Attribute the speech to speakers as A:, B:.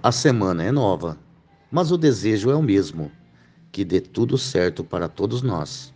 A: A semana é nova, mas o desejo é o mesmo: que dê tudo certo para todos nós.